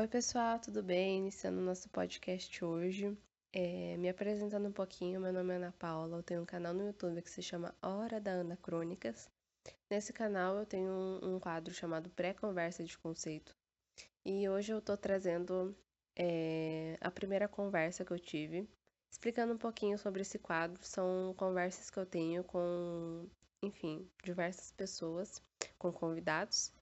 Oi, pessoal, tudo bem? Iniciando nosso podcast hoje. É, me apresentando um pouquinho, meu nome é Ana Paula, eu tenho um canal no YouTube que se chama Hora da Ana Crônicas. Nesse canal eu tenho um, um quadro chamado Pré-Conversa de Conceito. E hoje eu tô trazendo é, a primeira conversa que eu tive, explicando um pouquinho sobre esse quadro. São conversas que eu tenho com, enfim, diversas pessoas, com convidados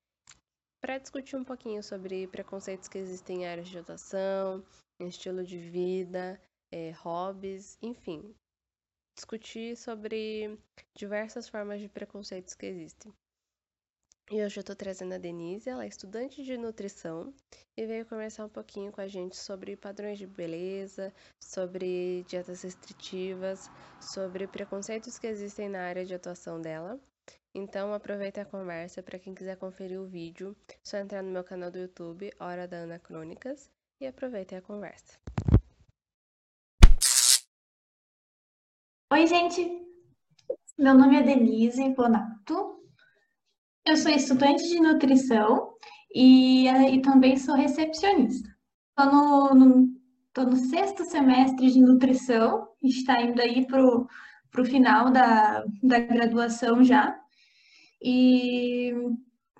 para discutir um pouquinho sobre preconceitos que existem em áreas de atuação, estilo de vida, é, hobbies, enfim. Discutir sobre diversas formas de preconceitos que existem. E hoje eu estou trazendo a Denise, ela é estudante de nutrição e veio conversar um pouquinho com a gente sobre padrões de beleza, sobre dietas restritivas, sobre preconceitos que existem na área de atuação dela então aproveita a conversa para quem quiser conferir o vídeo, só entrar no meu canal do YouTube, Hora da Ana Crônicas, e aproveitem a conversa. Oi, gente. Meu nome é Denise Bonato. Eu sou estudante de nutrição e, e também sou recepcionista. Estou no, no, tô no sexto semestre de nutrição, está indo aí para o final da, da graduação já. E,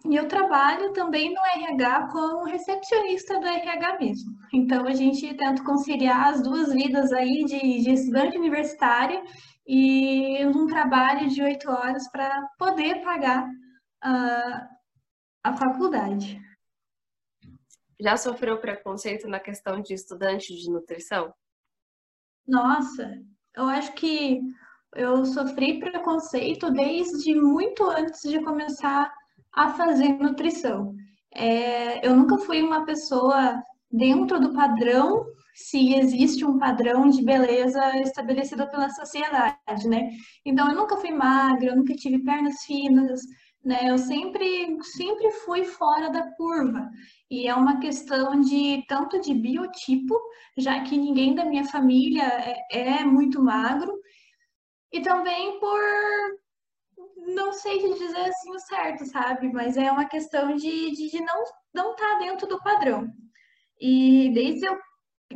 e eu trabalho também no RH como recepcionista do RH mesmo. Então a gente tenta conciliar as duas vidas aí de, de estudante universitário e um trabalho de oito horas para poder pagar a, a faculdade. Já sofreu preconceito na questão de estudante de nutrição? Nossa, eu acho que eu sofri preconceito desde muito antes de começar a fazer nutrição. É, eu nunca fui uma pessoa dentro do padrão, se existe um padrão de beleza estabelecido pela sociedade, né? Então, eu nunca fui magra, eu nunca tive pernas finas, né? Eu sempre, sempre fui fora da curva. E é uma questão de tanto de biotipo, já que ninguém da minha família é, é muito magro, e também por não sei dizer assim o certo, sabe? Mas é uma questão de, de, de não não tá dentro do padrão. E desde eu,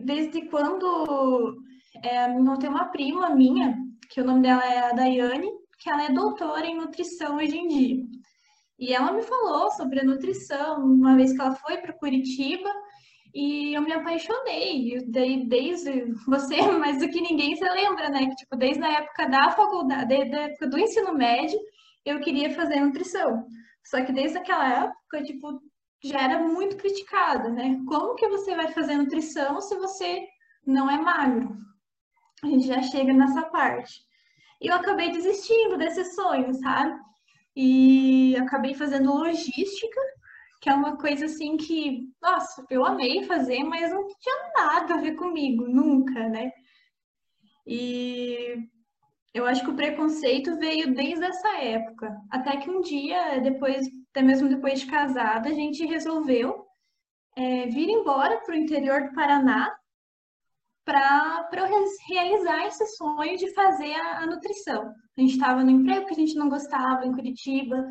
desde quando é, tenho uma prima minha, que o nome dela é a Daiane, que ela é doutora em nutrição hoje em dia. E ela me falou sobre a nutrição uma vez que ela foi para Curitiba e eu me apaixonei. Daí, desde você, mais do que ninguém, você lembra, né? Que, tipo, desde a época da faculdade, desde a época do ensino médio, eu queria fazer nutrição. Só que desde aquela época, tipo, já era muito criticada, né? Como que você vai fazer nutrição se você não é magro? A gente já chega nessa parte. E eu acabei desistindo desse sonho, sabe? E acabei fazendo logística que é uma coisa assim que, nossa, eu amei fazer, mas não tinha nada a ver comigo, nunca, né? E eu acho que o preconceito veio desde essa época, até que um dia, depois, até mesmo depois de casada, a gente resolveu é, vir embora para o interior do Paraná para eu realizar esse sonho de fazer a, a nutrição. A gente estava no emprego que a gente não gostava em Curitiba,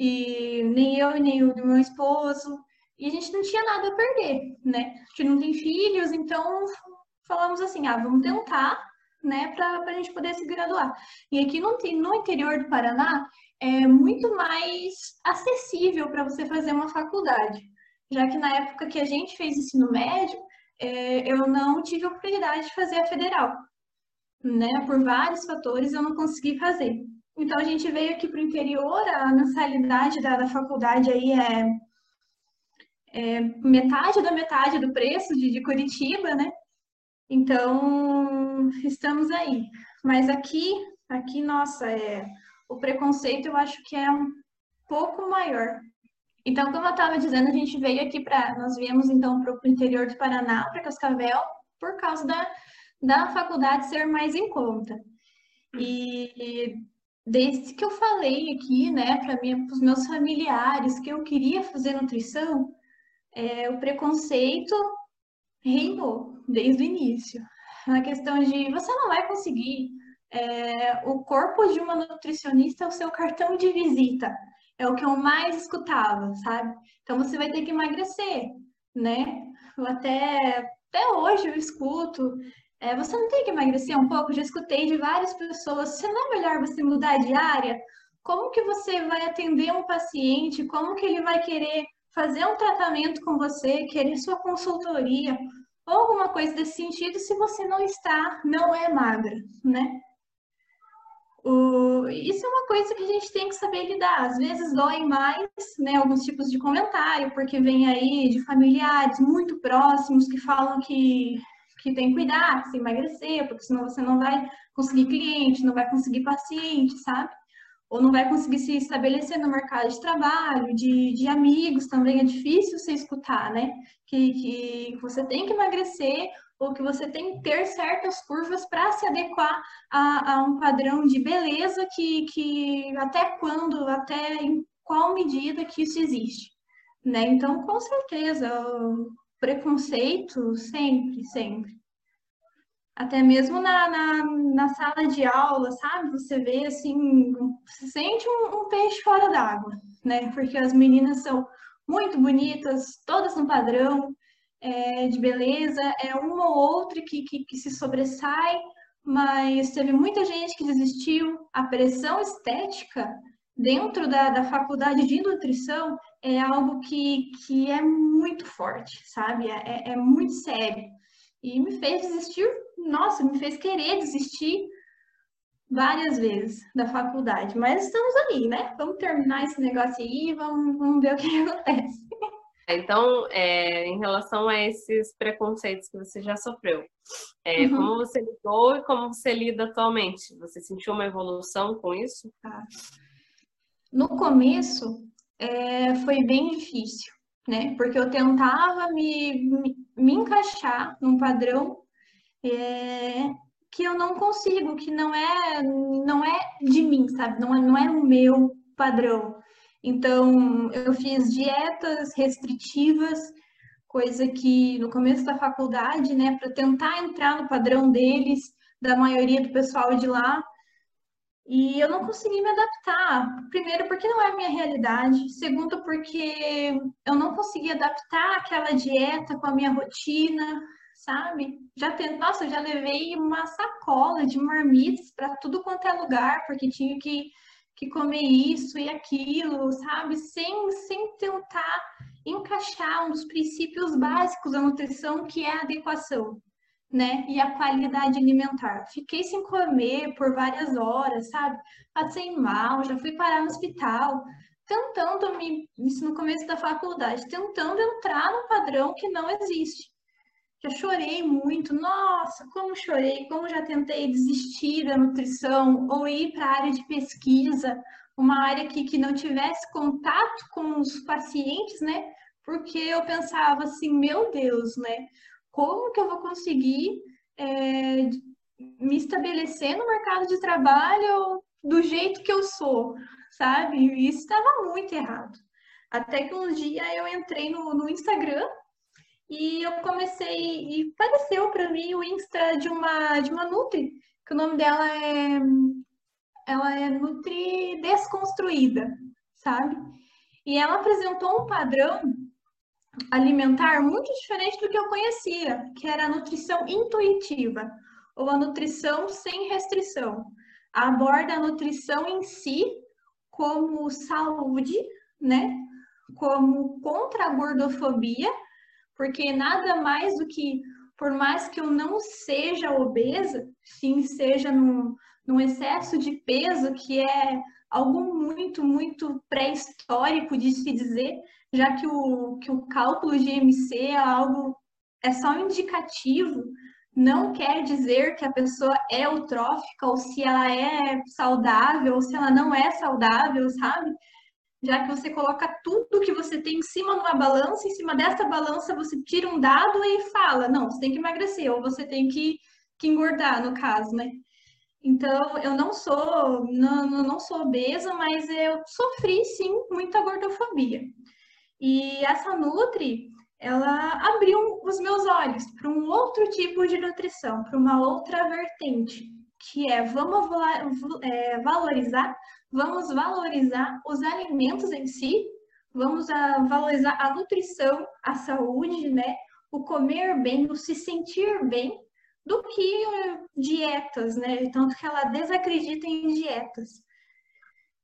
e nem eu e nem o meu esposo, e a gente não tinha nada a perder, né? A gente não tem filhos, então falamos assim, ah, vamos tentar, né, para a gente poder se graduar. E aqui no, no interior do Paraná é muito mais acessível para você fazer uma faculdade, já que na época que a gente fez ensino médio, é, eu não tive a oportunidade de fazer a federal, né? Por vários fatores eu não consegui fazer. Então a gente veio aqui para o interior, a mensalidade da, da faculdade aí é, é, metade da metade do preço de, de Curitiba, né? Então estamos aí. Mas aqui, aqui, nossa, é, o preconceito eu acho que é um pouco maior. Então, como eu estava dizendo, a gente veio aqui para. Nós viemos então para o interior do Paraná, para Cascavel, por causa da, da faculdade ser mais em conta. E desde que eu falei aqui, né, para os meus familiares que eu queria fazer nutrição, é, o preconceito reinou desde o início. A questão de você não vai conseguir. É, o corpo de uma nutricionista é o seu cartão de visita. É o que eu mais escutava, sabe? Então você vai ter que emagrecer. né? Eu até, até hoje eu escuto, é, você não tem que emagrecer um pouco? Já escutei de várias pessoas, você não é melhor você mudar de área? Como que você vai atender um paciente? Como que ele vai querer fazer um tratamento com você, querer sua consultoria? ou alguma coisa desse sentido se você não está, não é magra, né? O, isso é uma coisa que a gente tem que saber lidar. Às vezes dói mais, né, alguns tipos de comentário, porque vem aí de familiares muito próximos que falam que, que tem que cuidar, que se emagrecer, porque senão você não vai conseguir cliente, não vai conseguir paciente, sabe? ou não vai conseguir se estabelecer no mercado de trabalho, de, de amigos também é difícil você escutar, né? Que, que você tem que emagrecer ou que você tem que ter certas curvas para se adequar a, a, um padrão de beleza que, que até quando, até em qual medida que isso existe, né? Então, com certeza, preconceito sempre, sempre até mesmo na, na, na, sala de aula, sabe? Você vê assim, se sente um, um peixe fora d'água, né? Porque as meninas são muito bonitas, todas no padrão é, de beleza, é uma ou outra que, que, que se sobressai, mas teve muita gente que desistiu. A pressão estética dentro da, da faculdade de nutrição é algo que, que é muito forte, sabe? É, é, é muito sério. E me fez desistir nossa, me fez querer desistir várias vezes da faculdade. Mas estamos ali, né? Vamos terminar esse negócio aí e vamos, vamos ver o que acontece. Então, é, em relação a esses preconceitos que você já sofreu, é, uhum. como você lidou e como você lida atualmente? Você sentiu uma evolução com isso? Tá. No começo, é, foi bem difícil, né? Porque eu tentava me, me, me encaixar num padrão é, que eu não consigo, que não é não é de mim, sabe? Não é, não é o meu padrão. Então, eu fiz dietas restritivas, coisa que no começo da faculdade, né, para tentar entrar no padrão deles, da maioria do pessoal de lá, e eu não consegui me adaptar. Primeiro, porque não é a minha realidade. Segundo, porque eu não consegui adaptar aquela dieta com a minha rotina sabe? Já tem, nossa, eu já levei uma sacola de marmitas para tudo quanto é lugar, porque tinha que, que comer isso e aquilo, sabe? Sem, sem tentar encaixar um dos princípios básicos da nutrição, que é a adequação, né? E a qualidade alimentar. Fiquei sem comer por várias horas, sabe? Passei mal, já fui parar no hospital, tentando me, isso no começo da faculdade, tentando entrar no padrão que não existe já chorei muito, nossa, como chorei, como já tentei desistir da nutrição ou ir para a área de pesquisa, uma área que, que não tivesse contato com os pacientes, né? Porque eu pensava assim, meu Deus, né? Como que eu vou conseguir é, me estabelecer no mercado de trabalho do jeito que eu sou, sabe? E isso estava muito errado. Até que um dia eu entrei no, no Instagram e eu comecei, e apareceu para mim o Insta de uma, de uma Nutri, que o nome dela é, ela é Nutri Desconstruída, sabe? E ela apresentou um padrão alimentar muito diferente do que eu conhecia, que era a nutrição intuitiva, ou a nutrição sem restrição. Aborda a nutrição em si como saúde, né? Como contra a gordofobia porque nada mais do que, por mais que eu não seja obesa, sim, seja num, num excesso de peso, que é algo muito, muito pré-histórico de se dizer, já que o, que o cálculo de MC é algo, é só um indicativo, não quer dizer que a pessoa é eutrófica, ou se ela é saudável, ou se ela não é saudável, sabe? já que você coloca tudo que você tem em cima de uma balança, em cima dessa balança você tira um dado e fala, não, você tem que emagrecer, ou você tem que, que engordar, no caso, né? Então, eu não sou, não, não sou obesa, mas eu sofri, sim, muita gordofobia. E essa Nutri, ela abriu os meus olhos para um outro tipo de nutrição, para uma outra vertente, que é vamos é, valorizar vamos valorizar os alimentos em si, vamos valorizar a nutrição, a saúde, né? O comer bem, o se sentir bem, do que uh, dietas, né? Tanto que ela desacredita em dietas.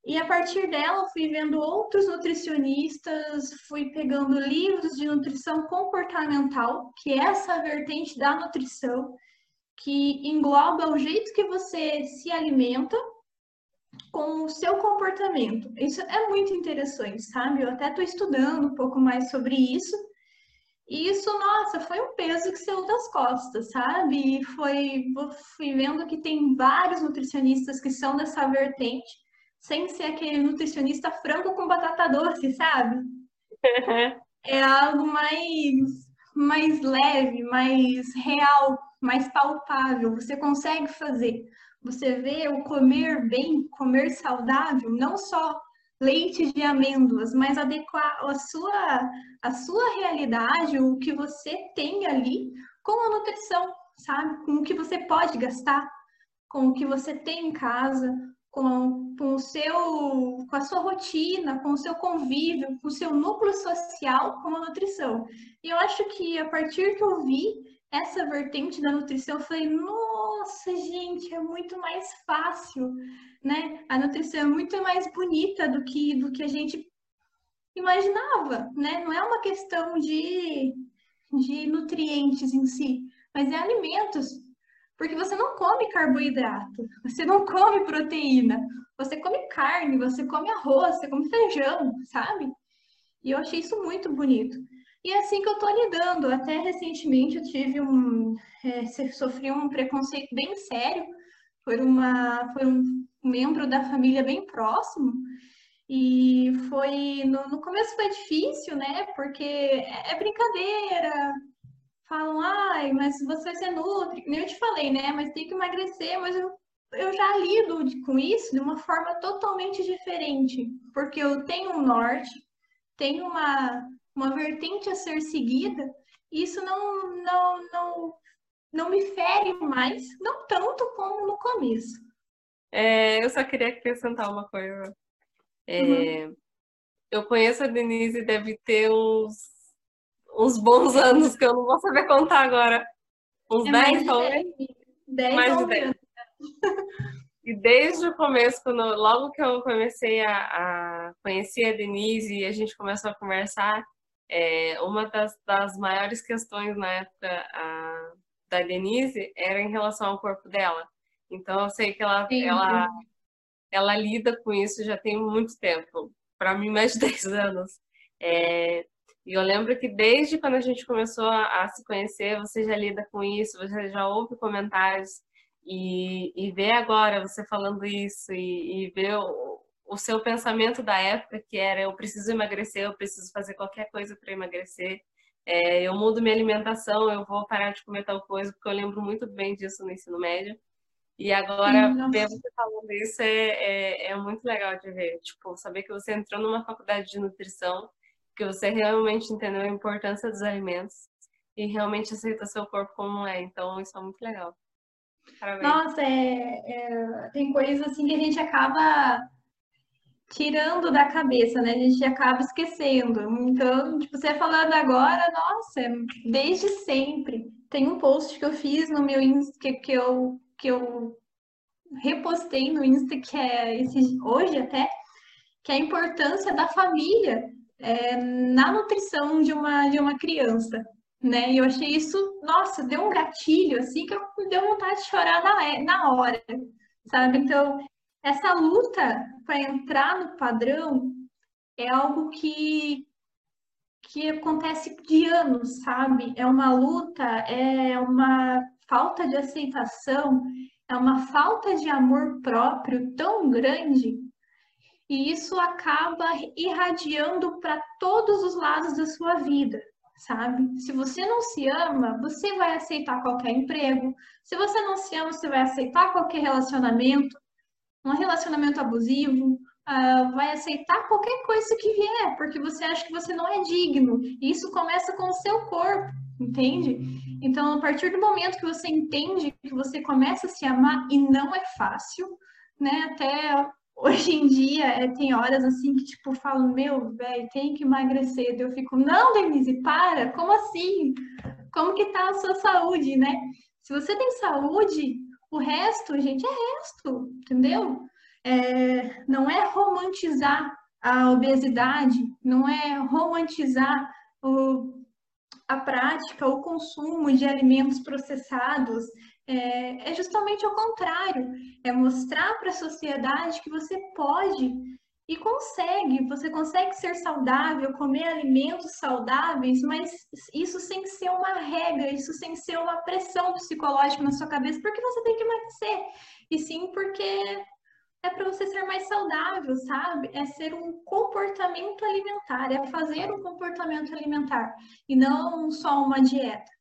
E a partir dela, fui vendo outros nutricionistas, fui pegando livros de nutrição comportamental, que é essa vertente da nutrição, que engloba o jeito que você se alimenta com o seu comportamento. Isso é muito interessante, sabe? Eu até estou estudando um pouco mais sobre isso. E isso, nossa, foi um peso que saiu das costas, sabe? E foi, fui vendo que tem vários nutricionistas que são dessa vertente sem ser aquele nutricionista frango com batata doce, sabe? é algo mais, mais leve, mais real, mais palpável. Você consegue fazer. Você vê o comer bem, comer saudável, não só leite de amêndoas, mas adequar a sua, a sua realidade, o que você tem ali com a nutrição, sabe? Com o que você pode gastar, com o que você tem em casa, com, com, o seu, com a sua rotina, com o seu convívio, com o seu núcleo social, com a nutrição. E eu acho que a partir que eu vi essa vertente da nutrição, eu falei, nossa, gente, é muito mais fácil, né? A nutrição é muito mais bonita do que, do que a gente imaginava, né? Não é uma questão de, de nutrientes em si, mas é alimentos porque você não come carboidrato, você não come proteína, você come carne, você come arroz, você come feijão, sabe? E eu achei isso muito bonito. E é assim que eu tô lidando. Até recentemente eu tive um. É, sofri um preconceito bem sério por, uma, por um membro da família bem próximo. E foi. No, no começo foi difícil, né? Porque é, é brincadeira, falam, ai, mas você vai ser nutri, nem eu te falei, né? Mas tem que emagrecer, mas eu, eu já lido com isso de uma forma totalmente diferente, porque eu tenho um norte, tenho uma, uma vertente a ser seguida, e isso não, não, não, não me fere mais, não tanto como no começo. É, eu só queria acrescentar uma coisa. É, uhum. Eu conheço a Denise, deve ter uns uns bons anos que eu não vou saber contar agora. Uns é 10, talvez? 10 mais de 10. E desde o começo, quando, logo que eu comecei a, a conhecer a Denise e a gente começou a conversar, é, uma das, das, maiores questões na época a, da Denise era em relação ao corpo dela. Então eu sei que ela, ela, ela lida com isso já tem muito tempo, para mim mais de 10 anos. É, e eu lembro que desde quando a gente começou a, a se conhecer, você já lida com isso, você já ouve comentários e, e vê agora você falando isso e, e vê o, o seu pensamento da época que era eu preciso emagrecer, eu preciso fazer qualquer coisa para emagrecer, é, eu mudo minha alimentação, eu vou parar de comer tal coisa, porque eu lembro muito bem disso no ensino médio. E agora, ver você falando isso é, é, é, muito legal de ver. Tipo, saber que você entrou numa faculdade de nutrição que você realmente entendeu a importância dos alimentos e realmente aceita seu corpo como é. Então, isso é muito legal. Parabéns. Nossa, é, é, tem coisas assim que a gente acaba tirando da cabeça, né? A gente acaba esquecendo. Então, tipo, você falando agora, nossa, desde sempre. Tem um post que eu fiz no meu Insta que, que eu que eu repostei no Insta que é esse hoje até, que é a importância da família é, na nutrição de uma, de uma criança, né? E eu achei isso, nossa, deu um gatilho, assim, que eu deu vontade de chorar na, na hora, sabe? Então, essa luta para entrar no padrão é algo que, que acontece de anos, sabe? É uma luta, é uma falta de aceitação, é uma falta de amor próprio tão grande e isso acaba irradiando para todos os lados da sua vida, sabe? Se você não se ama, você vai aceitar qualquer emprego. Se você não se ama, você vai aceitar qualquer relacionamento, um relacionamento abusivo, uh, vai aceitar qualquer coisa que vier, porque você acha que você não é digno. E isso começa com o seu corpo, entende? Então, a partir do momento que você entende que você começa a se amar, e não é fácil, né? Até hoje em dia é, tem horas assim que tipo falo, meu, velho, tem que emagrecer. Eu fico, não, Denise, para, como assim? Como que tá a sua saúde, né? Se você tem saúde, o resto, gente, é resto, entendeu? É, não é romantizar a obesidade, não é romantizar o, a prática, o consumo de alimentos processados, é, é justamente o contrário, é mostrar para a sociedade que você pode e consegue, você consegue ser saudável, comer alimentos saudáveis, mas isso sem ser uma regra, isso sem ser uma pressão psicológica na sua cabeça, porque você tem que emagrecer, e sim porque é para você ser mais saudável, sabe? É ser um comportamento alimentar, é fazer um comportamento alimentar e não só uma dieta.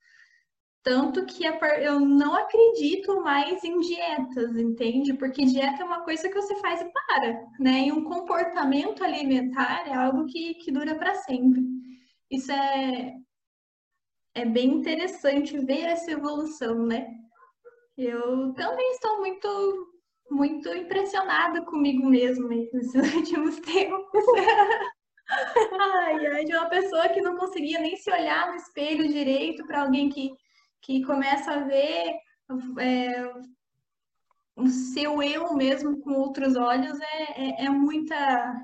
Tanto que eu não acredito mais em dietas, entende? Porque dieta é uma coisa que você faz e para, né? E um comportamento alimentar é algo que, que dura para sempre. Isso é, é bem interessante ver essa evolução, né? Eu também estou muito, muito impressionada comigo mesma nesses últimos tempos. ai, ai, de uma pessoa que não conseguia nem se olhar no espelho direito para alguém que que começa a ver é, o seu eu mesmo com outros olhos é, é, é muita.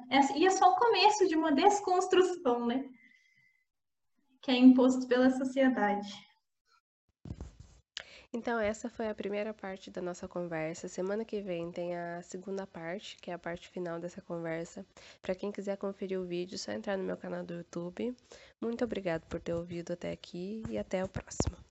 É, e é só o começo de uma desconstrução, né? Que é imposto pela sociedade. Então, essa foi a primeira parte da nossa conversa. Semana que vem tem a segunda parte, que é a parte final dessa conversa. Para quem quiser conferir o vídeo, é só entrar no meu canal do YouTube. Muito obrigado por ter ouvido até aqui e até o próximo.